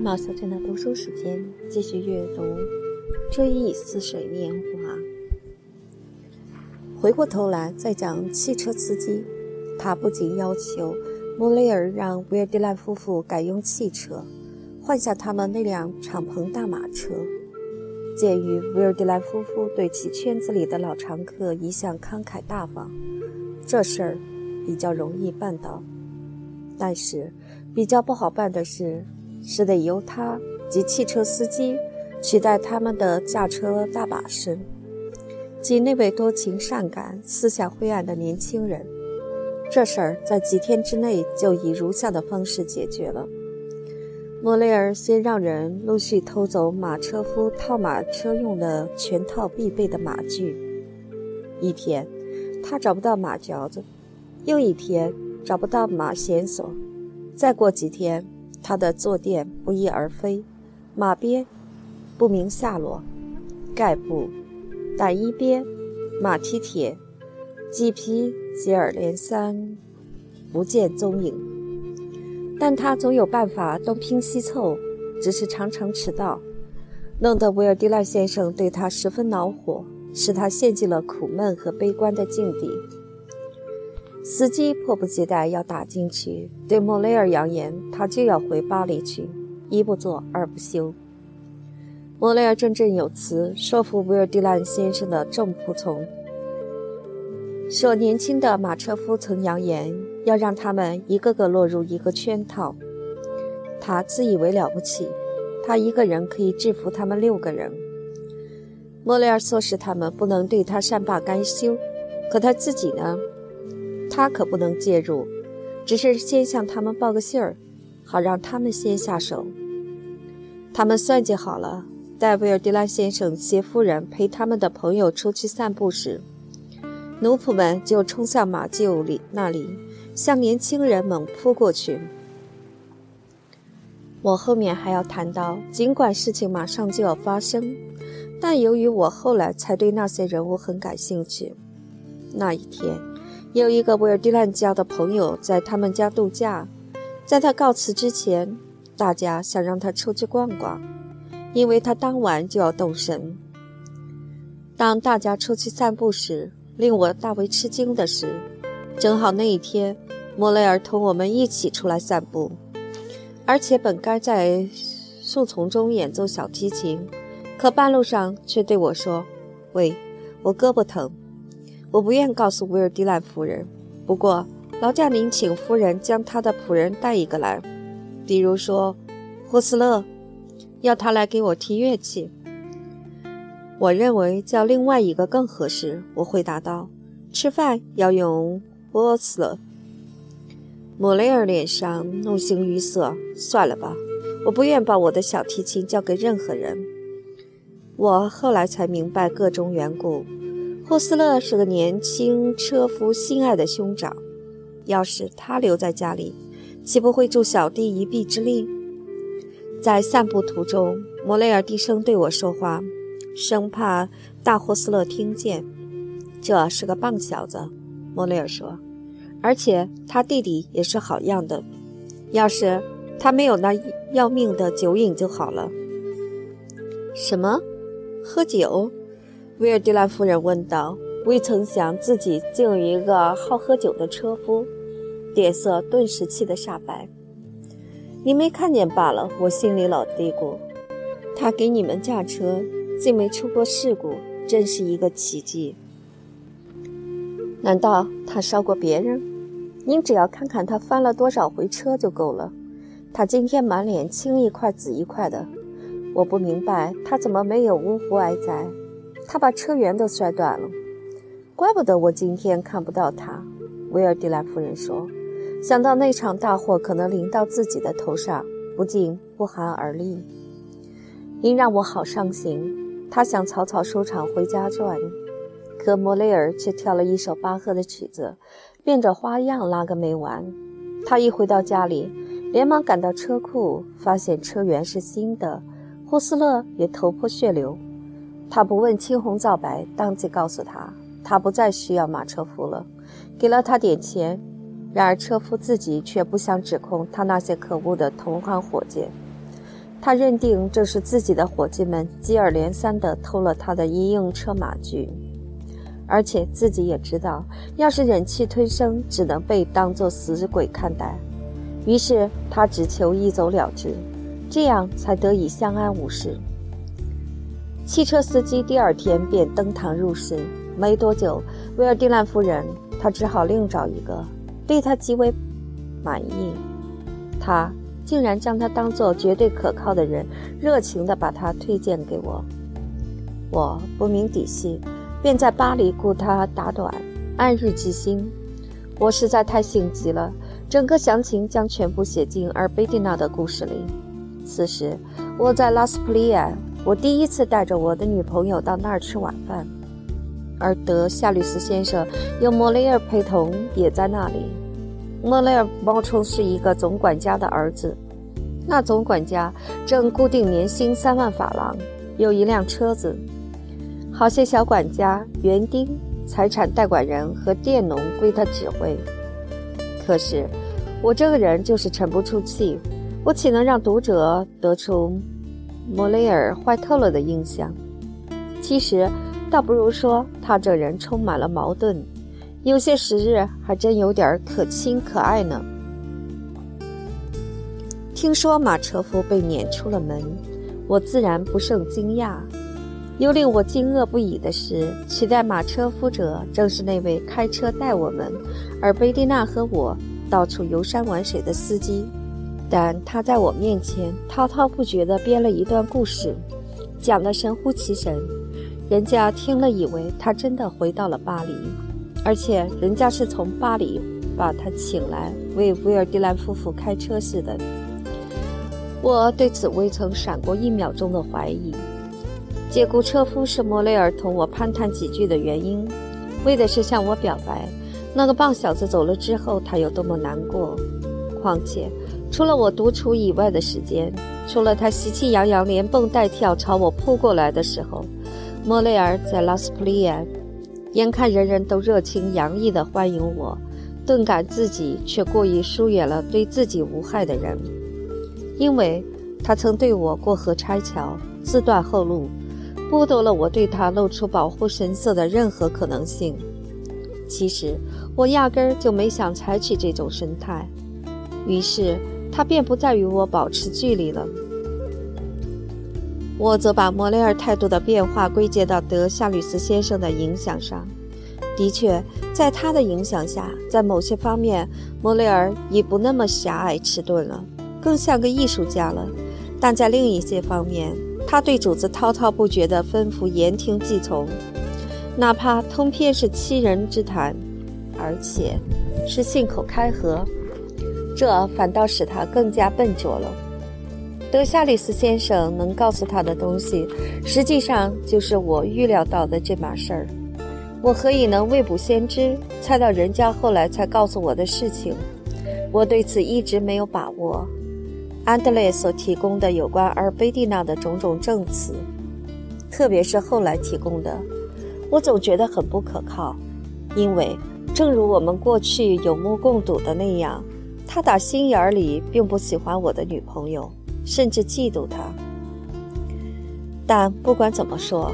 冒小镇的读书时间，继续阅读《追忆似水年华》。回过头来再讲汽车司机，他不仅要求莫雷尔让维尔迪兰夫妇改用汽车，换下他们那辆敞篷大马车。鉴于维尔迪兰夫妇对其圈子里的老常客一向慷慨大方，这事儿比较容易办到。但是比较不好办的是。是得由他及汽车司机取代他们的驾车大把身，即那位多情善感、思想灰暗的年轻人。这事儿在几天之内就以如下的方式解决了：莫雷尔先让人陆续偷走马车夫套马车用的全套必备的马具。一天，他找不到马嚼子；又一天，找不到马弦索；再过几天，他的坐垫不翼而飞，马鞭不明下落，盖布、胆衣鞭、马蹄铁、鸡皮接二连三，不见踪影。但他总有办法东拼西凑，只是常常迟到，弄得维尔迪赖先生对他十分恼火，使他陷进了苦闷和悲观的境地。司机迫不及待要打进去，对莫雷尔扬言，他就要回巴黎去，一不做二不休。莫雷尔振振有词，说服维尔迪兰先生的众仆从，说年轻的马车夫曾扬言要让他们一个个落入一个圈套，他自以为了不起，他一个人可以制服他们六个人。莫雷尔唆使他们不能对他善罢甘休，可他自己呢？他可不能介入，只是先向他们报个信儿，好让他们先下手。他们算计好了，待维尔迪拉先生携夫人陪他们的朋友出去散步时，奴仆们就冲向马厩里那里，向年轻人猛扑过去。我后面还要谈到，尽管事情马上就要发生，但由于我后来才对那些人物很感兴趣，那一天。有一个维尔迪兰家的朋友在他们家度假，在他告辞之前，大家想让他出去逛逛，因为他当晚就要动身。当大家出去散步时，令我大为吃惊的是，正好那一天，莫雷尔同我们一起出来散步，而且本该在树丛中演奏小提琴，可半路上却对我说：“喂，我胳膊疼。”我不愿告诉维尔迪兰夫人，不过劳驾您请夫人将他的仆人带一个来，比如说霍斯勒，要他来给我提乐器。我认为叫另外一个更合适。我回答道：“吃饭要用霍斯勒。”莫雷尔脸上怒形于色。算了吧，我不愿把我的小提琴交给任何人。我后来才明白各种缘故。霍斯勒是个年轻车夫心爱的兄长，要是他留在家里，岂不会助小弟一臂之力？在散步途中，莫雷尔低声对我说话，生怕大霍斯勒听见。这是个棒小子，莫雷尔说，而且他弟弟也是好样的。要是他没有那要命的酒瘾就好了。什么？喝酒？维尔迪兰夫人问道：“未曾想自己竟有一个好喝酒的车夫，脸色顿时气得煞白。你没看见罢了。”我心里老嘀咕：“他给你们驾车，竟没出过事故，真是一个奇迹。难道他烧过别人？您只要看看他翻了多少回车就够了。他今天满脸青一块紫一块的，我不明白他怎么没有呜呼哀哉。”他把车辕都摔断了，怪不得我今天看不到他。维尔蒂莱夫人说：“想到那场大祸可能临到自己的头上，不禁不寒而栗。您让我好伤心。”他想草草收场回家转，可莫雷尔却跳了一首巴赫的曲子，变着花样拉个没完。他一回到家里，连忙赶到车库，发现车辕是新的，霍斯勒也头破血流。他不问青红皂白，当即告诉他，他不再需要马车夫了，给了他点钱，然而车夫自己却不想指控他那些可恶的同行伙计，他认定这是自己的伙计们接二连三地偷了他的一应车马具，而且自己也知道，要是忍气吞声，只能被当作死鬼看待。于是他只求一走了之，这样才得以相安无事。汽车司机第二天便登堂入室，没多久，威尔蒂兰夫人，他只好另找一个。对他极为满意，他竟然将他当做绝对可靠的人，热情地把他推荐给我。我不明底细，便在巴黎雇他打短，按日计薪。我实在太性急了，整个详情将全部写进尔贝蒂娜的故事里。此时我在拉斯普利亚，我第一次带着我的女朋友到那儿吃晚饭。而德夏律斯先生有莫雷尔陪同，也在那里。莫雷尔冒充是一个总管家的儿子，那总管家正固定年薪三万法郎，有一辆车子，好些小管家、园丁、财产代管人和佃农归他指挥。可是我这个人就是沉不住气，我岂能让读者得出莫雷尔坏透了的印象？其实。倒不如说他这人充满了矛盾，有些时日还真有点可亲可爱呢。听说马车夫被撵出了门，我自然不胜惊讶。又令我惊愕不已的是，取代马车夫者正是那位开车带我们，而贝蒂娜和我到处游山玩水的司机。但他在我面前滔滔不绝地编了一段故事，讲得神乎其神。人家听了，以为他真的回到了巴黎，而且人家是从巴黎把他请来为威尔迪兰夫妇开车似的。我对此未曾闪过一秒钟的怀疑。解雇车夫是莫雷尔同我攀谈几句的原因，为的是向我表白，那个棒小子走了之后他有多么难过。况且，除了我独处以外的时间，除了他喜气洋洋、连蹦带跳朝我扑过来的时候。莫雷尔在拉斯普利亚，眼看人人都热情洋溢地欢迎我，顿感自己却过于疏远了对自己无害的人，因为他曾对我过河拆桥，自断后路，剥夺了我对他露出保护神色的任何可能性。其实我压根儿就没想采取这种神态，于是他便不再与我保持距离了。我则把莫雷尔态度的变化归结到德夏吕斯先生的影响上。的确，在他的影响下，在某些方面，莫雷尔已不那么狭隘迟钝了，更像个艺术家了。但在另一些方面，他对主子滔滔不绝的吩咐言听计从，哪怕通篇是欺人之谈，而且是信口开河，这反倒使他更加笨拙了。德夏里斯先生能告诉他的东西，实际上就是我预料到的这码事儿。我何以能未卜先知，猜到人家后来才告诉我的事情？我对此一直没有把握。安德烈所提供的有关阿尔贝蒂娜的种种证词，特别是后来提供的，我总觉得很不可靠。因为，正如我们过去有目共睹的那样，他打心眼里并不喜欢我的女朋友。甚至嫉妒他，但不管怎么说，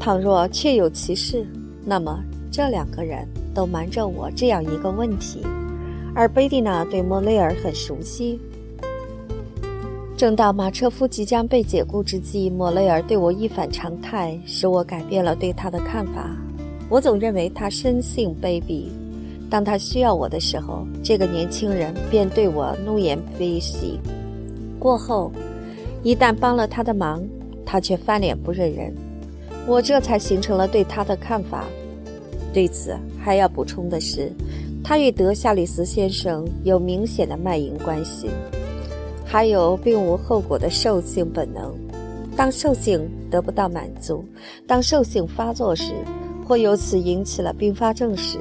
倘若确有其事，那么这两个人都瞒着我这样一个问题。而贝蒂娜对莫雷尔很熟悉。正当马车夫即将被解雇之际，莫雷尔对我一反常态，使我改变了对他的看法。我总认为他生性卑鄙，当他需要我的时候，这个年轻人便对我怒言非喜。过后，一旦帮了他的忙，他却翻脸不认人。我这才形成了对他的看法。对此还要补充的是，他与德夏里斯先生有明显的卖淫关系，还有并无后果的兽性本能。当兽性得不到满足，当兽性发作时，或由此引起了并发症时，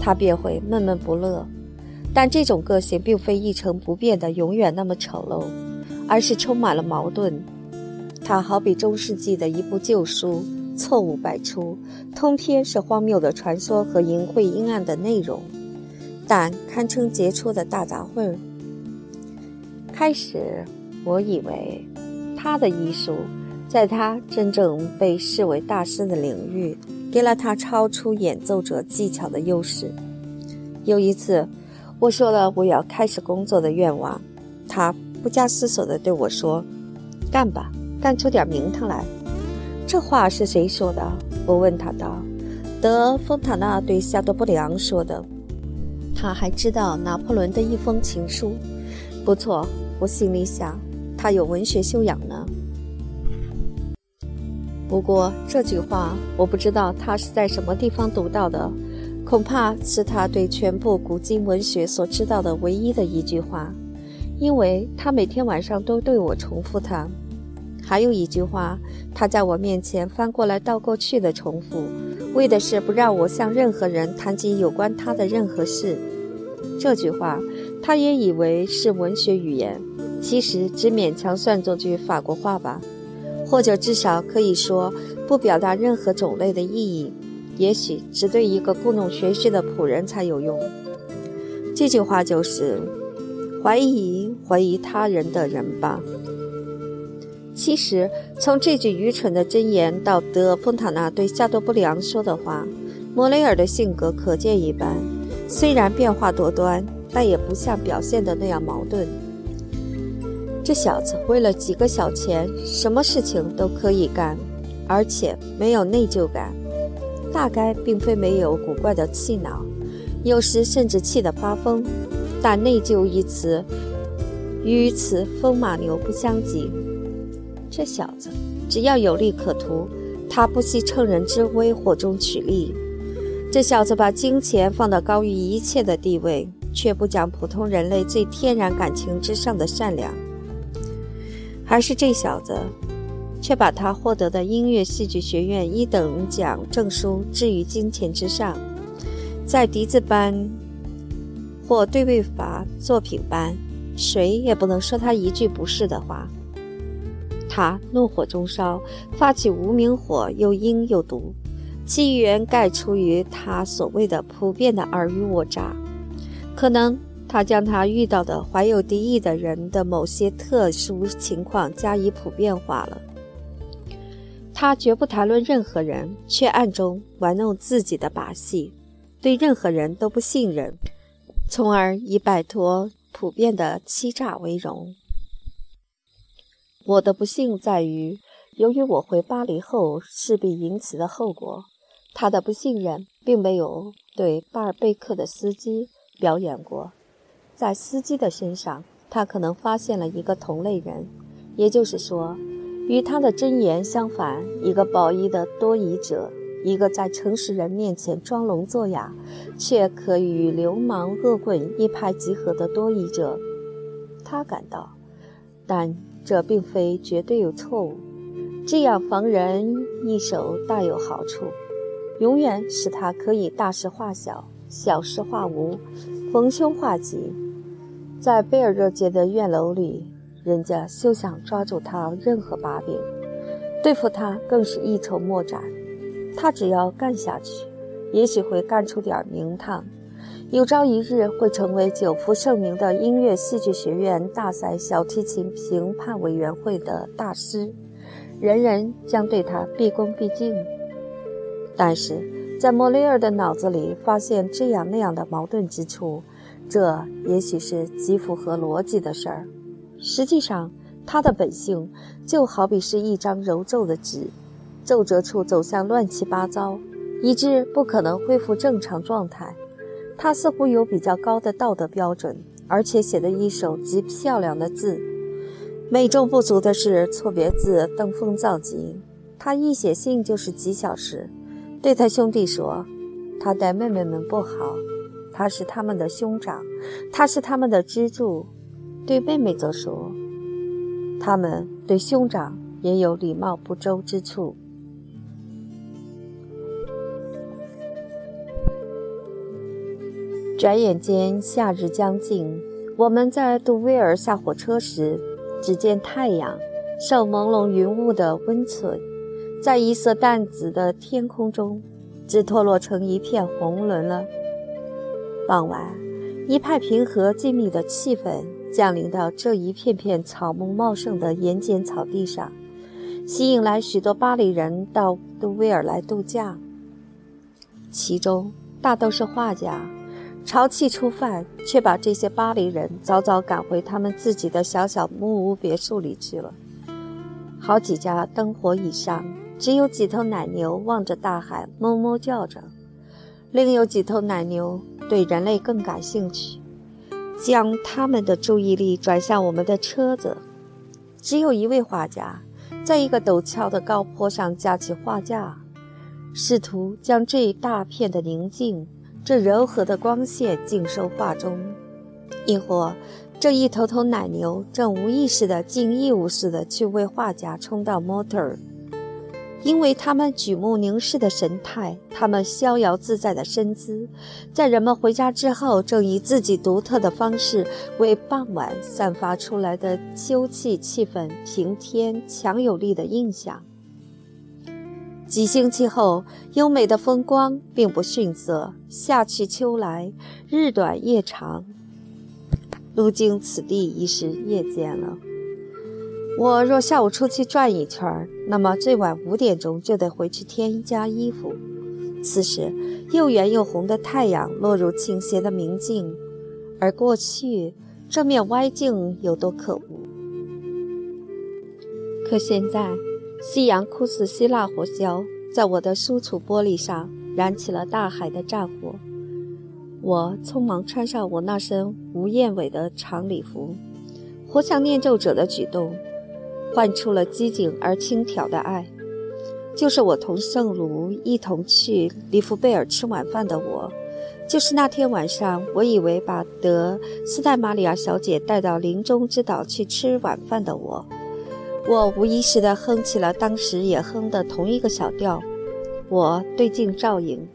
他便会闷闷不乐。但这种个性并非一成不变的，永远那么丑陋。而是充满了矛盾，它好比中世纪的一部旧书，错误百出，通篇是荒谬的传说和淫秽阴暗的内容。但堪称杰出的大杂烩。开始，我以为他的艺术，在他真正被视为大师的领域，给了他超出演奏者技巧的优势。有一次，我说了我要开始工作的愿望，他不加思索地对我说：“干吧，干出点名堂来。”这话是谁说的？我问他道。德丰塔纳对夏多布里昂说的。他还知道拿破仑的一封情书。不错，我心里想，他有文学修养呢。不过这句话，我不知道他是在什么地方读到的，恐怕是他对全部古今文学所知道的唯一的一句话，因为他每天晚上都对我重复它。还有一句话，他在我面前翻过来倒过去的重复，为的是不让我向任何人谈及有关他的任何事。这句话，他也以为是文学语言，其实只勉强算作句法国话吧，或者至少可以说不表达任何种类的意义，也许只对一个故弄玄虚的仆人才有用。这句话就是：怀疑怀疑他人的人吧。其实，从这句愚蠢的箴言到德丰塔纳对夏多布良说的话，莫雷尔的性格可见一斑。虽然变化多端，但也不像表现的那样矛盾。这小子为了几个小钱，什么事情都可以干，而且没有内疚感。大概并非没有古怪的气恼，有时甚至气得发疯。但内疚一词，与此风马牛不相及。这小子只要有利可图，他不惜乘人之危，火中取栗。这小子把金钱放到高于一切的地位，却不讲普通人类最天然感情之上的善良。还是这小子，却把他获得的音乐戏剧学院一等奖证书置于金钱之上，在笛子班或对位法作品班，谁也不能说他一句不是的话。他怒火中烧，发起无名火，又阴又毒，其源盖出于他所谓的普遍的尔虞我诈。可能他将他遇到的怀有敌意的人的某些特殊情况加以普遍化了。他绝不谈论任何人，却暗中玩弄自己的把戏，对任何人都不信任，从而以摆脱普遍的欺诈为荣。我的不幸在于，由于我回巴黎后势必引起的后果，他的不信任并没有对巴尔贝克的司机表演过。在司机的身上，他可能发现了一个同类人，也就是说，与他的箴言相反，一个褒义的多疑者，一个在诚实人面前装聋作哑，却可与流氓恶棍一拍即合的多疑者。他感到，但。这并非绝对有错误，这样防人一手大有好处，永远使他可以大事化小，小事化无，逢凶化吉。在贝尔热街的院楼里，人家休想抓住他任何把柄，对付他更是一筹莫展。他只要干下去，也许会干出点名堂。有朝一日会成为久负盛名的音乐戏剧学院大赛小提琴评判委员会的大师，人人将对他毕恭毕敬。但是在莫雷尔的脑子里发现这样那样的矛盾之处，这也许是极符合逻辑的事儿。实际上，他的本性就好比是一张揉皱的纸，皱褶处走向乱七八糟，以致不可能恢复正常状态。他似乎有比较高的道德标准，而且写的一手极漂亮的字。美中不足的是错别字登峰造极。他一写信就是几小时。对他兄弟说，他待妹妹们不好，他是他们的兄长，他是他们的支柱。对妹妹则说，他们对兄长也有礼貌不周之处。转眼间，夏日将近。我们在杜威尔下火车时，只见太阳受朦胧云雾的温存，在一色淡紫的天空中，只脱落成一片红轮了。傍晚，一派平和静谧的气氛降临到这一片片草木茂盛的盐碱草地上，吸引来许多巴黎人到杜威尔来度假。其中大都是画家，潮气初犯，却把这些巴黎人早早赶回他们自己的小小木屋别墅里去了。好几家灯火已上，只有几头奶牛望着大海哞哞叫着，另有几头奶牛。对人类更感兴趣，将他们的注意力转向我们的车子。只有一位画家，在一个陡峭的高坡上架起画架，试图将这一大片的宁静、这柔和的光线尽收画中。亦或，这一头头奶牛正无意识地、尽义务似的去为画家充当模特儿。因为他们举目凝视的神态，他们逍遥自在的身姿，在人们回家之后，正以自己独特的方式为傍晚散发出来的秋气气氛平添强有力的印象。几星期后，优美的风光并不逊色。夏去秋来，日短夜长，路经此地已是夜间了。我若下午出去转一圈，那么最晚五点钟就得回去添加衣服。此时，又圆又红的太阳落入倾斜的明镜，而过去这面歪镜有多可恶？可现在，夕阳酷似希腊火枭，在我的书橱玻璃上燃起了大海的战火。我匆忙穿上我那身无燕尾的长礼服，活像念咒者的举动。唤出了机警而轻佻的爱，就是我同圣卢一同去里夫贝尔吃晚饭的我，就是那天晚上我以为把德斯黛玛里亚小姐带到林中之岛去吃晚饭的我，我无意识地哼起了当时也哼的同一个小调。我对镜照影，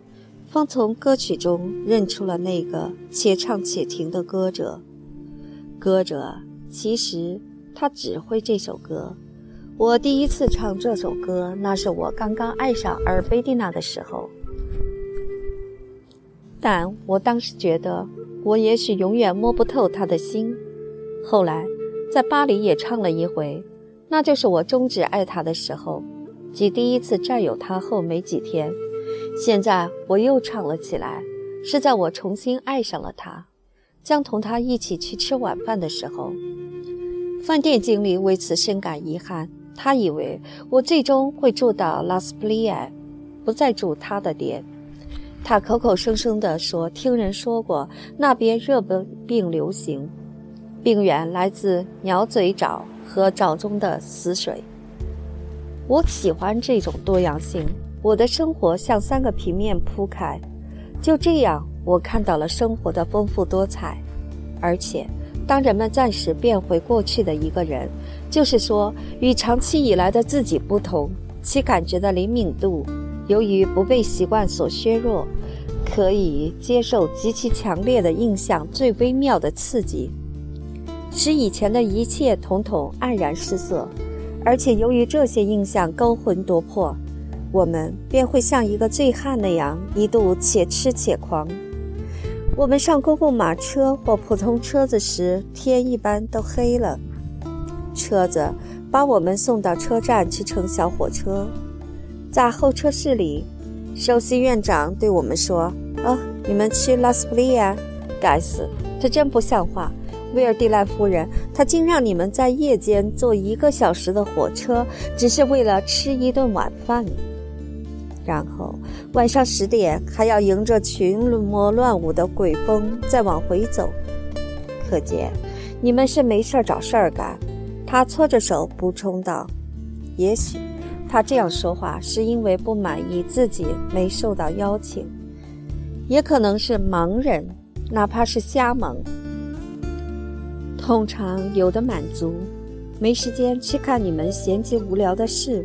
方从歌曲中认出了那个且唱且停的歌者。歌者其实。他只会这首歌。我第一次唱这首歌，那是我刚刚爱上阿尔贝蒂娜的时候。但我当时觉得，我也许永远摸不透他的心。后来，在巴黎也唱了一回，那就是我终止爱他的时候，即第一次占有他后没几天。现在我又唱了起来，是在我重新爱上了他，将同他一起去吃晚饭的时候。饭店经理为此深感遗憾，他以为我最终会住到拉斯普利亚，不再住他的店。他口口声声地说听人说过那边热病流行，病源来自鸟嘴沼和沼中的死水。我喜欢这种多样性，我的生活像三个平面铺开，就这样我看到了生活的丰富多彩，而且。当人们暂时变回过去的一个人，就是说，与长期以来的自己不同，其感觉的灵敏度，由于不被习惯所削弱，可以接受极其强烈的印象最微妙的刺激，使以前的一切统统黯然失色，而且由于这些印象勾魂夺魄，我们便会像一个醉汉那样，一度且痴且狂。我们上公共马车或普通车子时，天一般都黑了。车子把我们送到车站去乘小火车，在候车室里，首席院长对我们说：“哦，你们去拉斯普利亚？该死，这真不像话！威尔蒂兰夫人，她竟让你们在夜间坐一个小时的火车，只是为了吃一顿晚饭。”然后晚上十点还要迎着群魔乱舞的鬼风再往回走，可见你们是没事儿找事儿干。他搓着手补充道：“也许他这样说话是因为不满意自己没受到邀请，也可能是盲人，哪怕是瞎蒙，通常有的满足，没时间去看你们闲极无聊的事。”